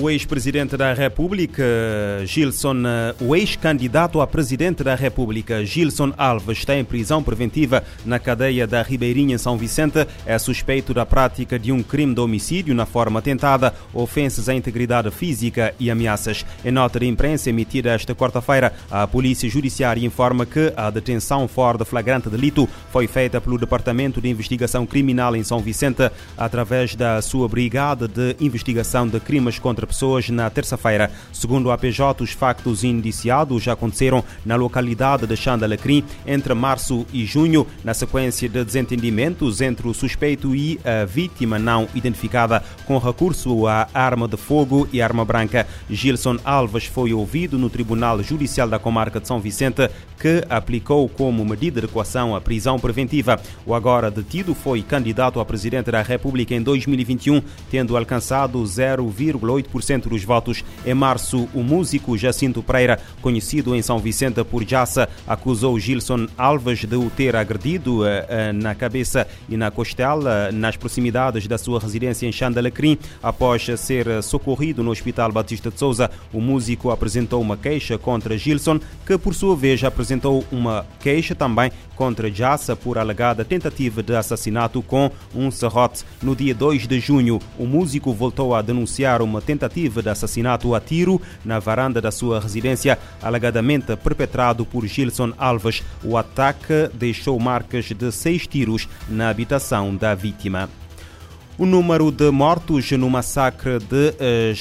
O ex-presidente da República, Gilson, o ex-candidato a presidente da República, Gilson Alves, está em prisão preventiva na cadeia da Ribeirinha, em São Vicente. É suspeito da prática de um crime de homicídio na forma tentada, ofensas à integridade física e ameaças. Em nota de imprensa emitida esta quarta-feira, a Polícia Judiciária informa que a detenção fora de flagrante delito foi feita pelo Departamento de Investigação Criminal em São Vicente através da sua Brigada de Investigação de Crimes contra contra pessoas na terça-feira. Segundo o APJ, os factos indiciados já aconteceram na localidade de Xandalacrim entre março e junho, na sequência de desentendimentos entre o suspeito e a vítima não identificada com recurso à arma de fogo e arma branca. Gilson Alves foi ouvido no Tribunal Judicial da Comarca de São Vicente, que aplicou como medida de coação a prisão preventiva. O agora detido foi candidato a presidente da República em 2021, tendo alcançado 0,8 8% dos votos. Em março, o músico Jacinto Pereira, conhecido em São Vicente por Jassa, acusou Gilson Alves de o ter agredido eh, eh, na cabeça e na costela nas proximidades da sua residência em Xandalacrim. Após ser socorrido no Hospital Batista de Souza, o músico apresentou uma queixa contra Gilson, que por sua vez apresentou uma queixa também contra Jassa por alegada tentativa de assassinato com um serrote. No dia 2 de junho, o músico voltou a denunciar uma tentativa de assassinato a tiro na varanda da sua residência, alegadamente perpetrado por Gilson Alves. O ataque deixou marcas de seis tiros na habitação da vítima. O número de mortos no massacre de uh,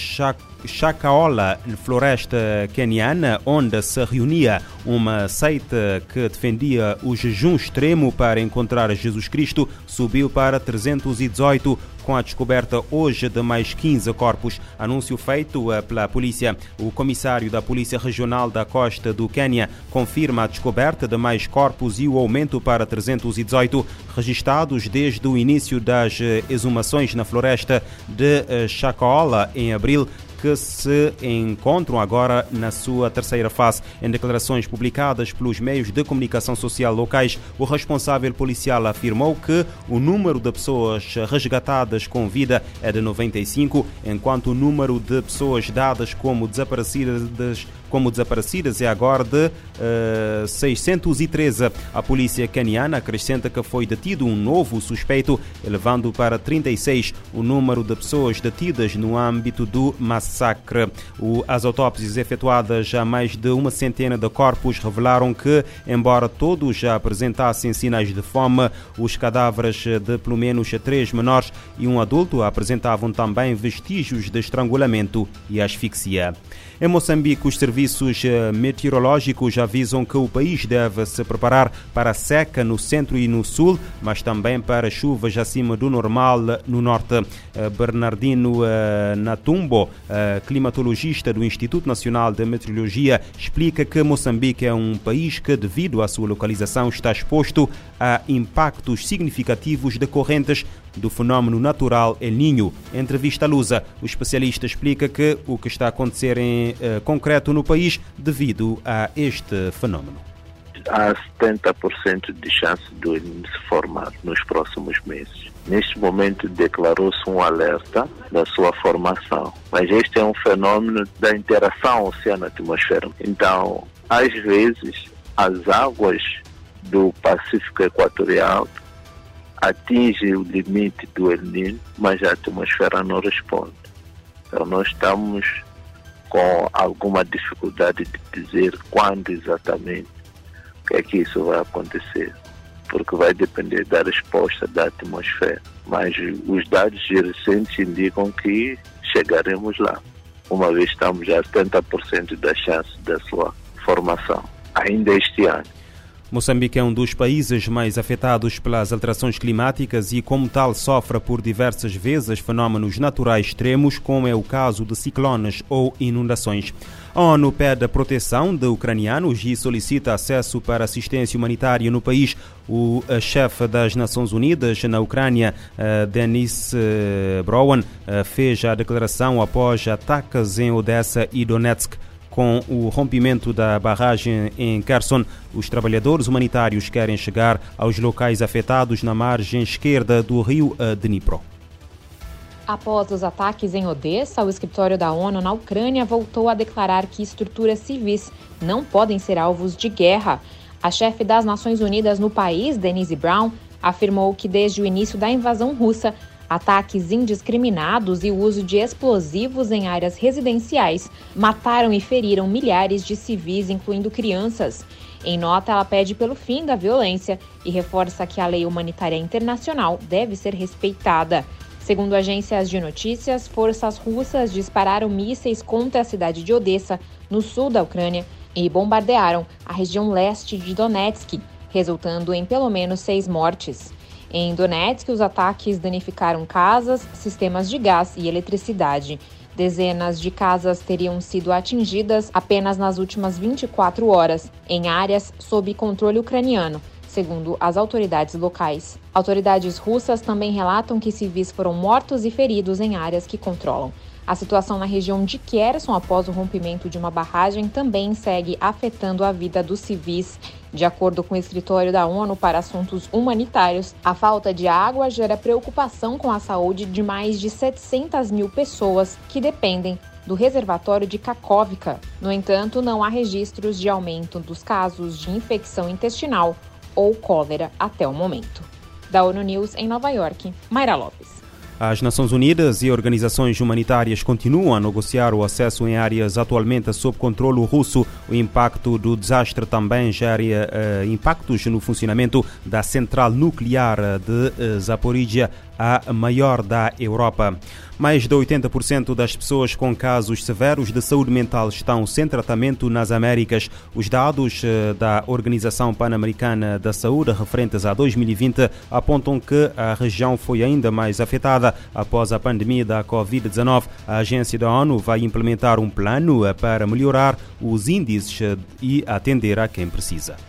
Chakaola, floresta keniana, onde se reunia uma seita que defendia o jejum extremo para encontrar Jesus Cristo, subiu para 318 com a descoberta hoje de mais 15 corpos. Anúncio feito eh, pela polícia. O comissário da Polícia Regional da Costa do Quênia confirma a descoberta de mais corpos e o aumento para 318 registados desde o início das eh, exumações na floresta de eh, Chakaola em abril que se encontram agora na sua terceira fase. Em declarações publicadas pelos meios de comunicação social locais, o responsável policial afirmou que o número de pessoas resgatadas com vida é de 95, enquanto o número de pessoas dadas como desaparecidas como desaparecidas é agora de uh, eh, 613. A polícia caniana acrescenta que foi detido um novo suspeito, elevando para 36 o número de pessoas detidas no âmbito do massacre. O, as autópsias efetuadas a mais de uma centena de corpos revelaram que, embora todos já apresentassem sinais de fome, os cadáveres de pelo menos três menores e um adulto apresentavam também vestígios de estrangulamento e asfixia. Em Moçambique, os serviços eh, meteorológicos avisam que o país deve se preparar para seca no centro e no sul, mas também para chuvas acima do normal no norte. Eh, Bernardino eh, Natumbo, climatologista do Instituto Nacional de Meteorologia, explica que Moçambique é um país que, devido à sua localização, está exposto a impactos significativos decorrentes do fenómeno natural El Niño. Em entrevista à Lusa, o especialista explica que o que está a acontecer em uh, concreto no país devido a este fenómeno. Há 70% de chance ele se formar nos próximos meses. Neste momento declarou-se um alerta da sua formação, mas este é um fenômeno da interação oceano-atmosfera. Então, às vezes, as águas do Pacífico Equatorial atinge o limite do El Niño, mas a atmosfera não responde. Então nós estamos com alguma dificuldade de dizer quando exatamente que é que isso vai acontecer, porque vai depender da resposta da atmosfera. Mas os dados recentes indicam que chegaremos lá, uma vez estamos a 70% da chance da sua formação, ainda este ano. Moçambique é um dos países mais afetados pelas alterações climáticas e, como tal, sofre por diversas vezes fenómenos naturais extremos, como é o caso de ciclones ou inundações. A ONU pede a proteção de ucranianos e solicita acesso para assistência humanitária no país. O chefe das Nações Unidas na Ucrânia, eh, Denis eh, Brown, eh, fez a declaração após ataques em Odessa e Donetsk. Com o rompimento da barragem em Kherson, os trabalhadores humanitários querem chegar aos locais afetados na margem esquerda do rio Dnipro. Após os ataques em Odessa, o escritório da ONU na Ucrânia voltou a declarar que estruturas civis não podem ser alvos de guerra. A chefe das Nações Unidas no país, Denise Brown, afirmou que desde o início da invasão russa, ataques indiscriminados e o uso de explosivos em áreas residenciais mataram e feriram milhares de civis, incluindo crianças. Em nota, ela pede pelo fim da violência e reforça que a lei humanitária internacional deve ser respeitada. Segundo agências de notícias, forças russas dispararam mísseis contra a cidade de Odessa, no sul da Ucrânia, e bombardearam a região leste de Donetsk, resultando em pelo menos seis mortes. Em Donetsk, os ataques danificaram casas, sistemas de gás e eletricidade. Dezenas de casas teriam sido atingidas apenas nas últimas 24 horas, em áreas sob controle ucraniano, segundo as autoridades locais. Autoridades russas também relatam que civis foram mortos e feridos em áreas que controlam. A situação na região de Kherson, após o rompimento de uma barragem, também segue afetando a vida dos civis. De acordo com o escritório da ONU para Assuntos Humanitários, a falta de água gera preocupação com a saúde de mais de 700 mil pessoas que dependem do reservatório de Kakovka. No entanto, não há registros de aumento dos casos de infecção intestinal ou cólera até o momento. Da ONU News em Nova York, Mayra Lopes. As Nações Unidas e organizações humanitárias continuam a negociar o acesso em áreas atualmente sob controle russo. O impacto do desastre também gera uh, impactos no funcionamento da central nuclear de uh, Zaporizhia, a maior da Europa. Mais de 80% das pessoas com casos severos de saúde mental estão sem tratamento nas Américas. Os dados eh, da Organização Pan-Americana da Saúde referentes a 2020 apontam que a região foi ainda mais afetada após a pandemia da Covid-19. A agência da ONU vai implementar um plano eh, para melhorar os índices eh, e atender a quem precisa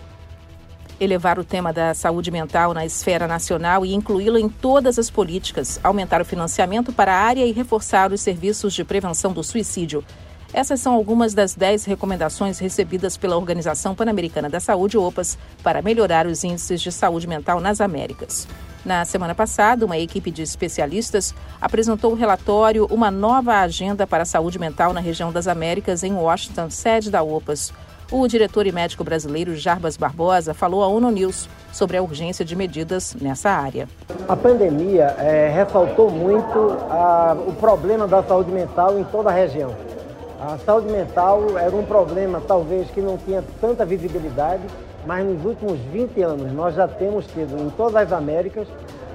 elevar o tema da saúde mental na esfera nacional e incluí-lo em todas as políticas, aumentar o financiamento para a área e reforçar os serviços de prevenção do suicídio. Essas são algumas das dez recomendações recebidas pela Organização Pan-Americana da Saúde, OPAS, para melhorar os índices de saúde mental nas Américas. Na semana passada, uma equipe de especialistas apresentou o relatório Uma Nova Agenda para a Saúde Mental na Região das Américas em Washington, sede da OPAS. O diretor e médico brasileiro Jarbas Barbosa falou à ONU News sobre a urgência de medidas nessa área. A pandemia é, ressaltou muito a, o problema da saúde mental em toda a região. A saúde mental era um problema, talvez, que não tinha tanta visibilidade, mas nos últimos 20 anos nós já temos tido em todas as Américas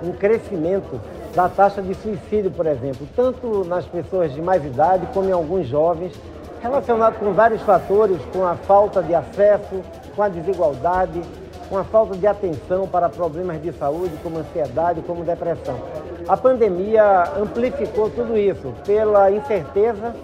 um crescimento da taxa de suicídio, por exemplo, tanto nas pessoas de mais idade como em alguns jovens relacionado com vários fatores, com a falta de acesso, com a desigualdade, com a falta de atenção para problemas de saúde, como ansiedade, como depressão. A pandemia amplificou tudo isso pela incerteza,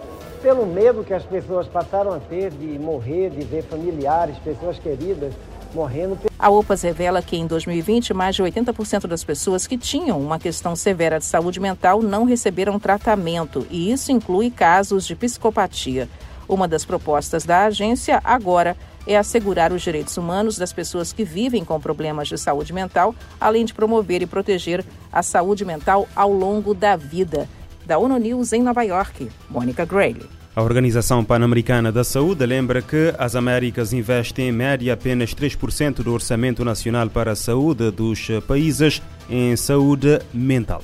pelo medo que as pessoas passaram a ter de morrer, de ver familiares, pessoas queridas morrendo. A OPAS revela que em 2020, mais de 80% das pessoas que tinham uma questão severa de saúde mental não receberam tratamento, e isso inclui casos de psicopatia. Uma das propostas da agência agora é assegurar os direitos humanos das pessoas que vivem com problemas de saúde mental, além de promover e proteger a saúde mental ao longo da vida. Da ONU News em Nova York, Mônica Grayle. A Organização Pan-Americana da Saúde lembra que as Américas investem em média apenas 3% do orçamento nacional para a saúde dos países em saúde mental.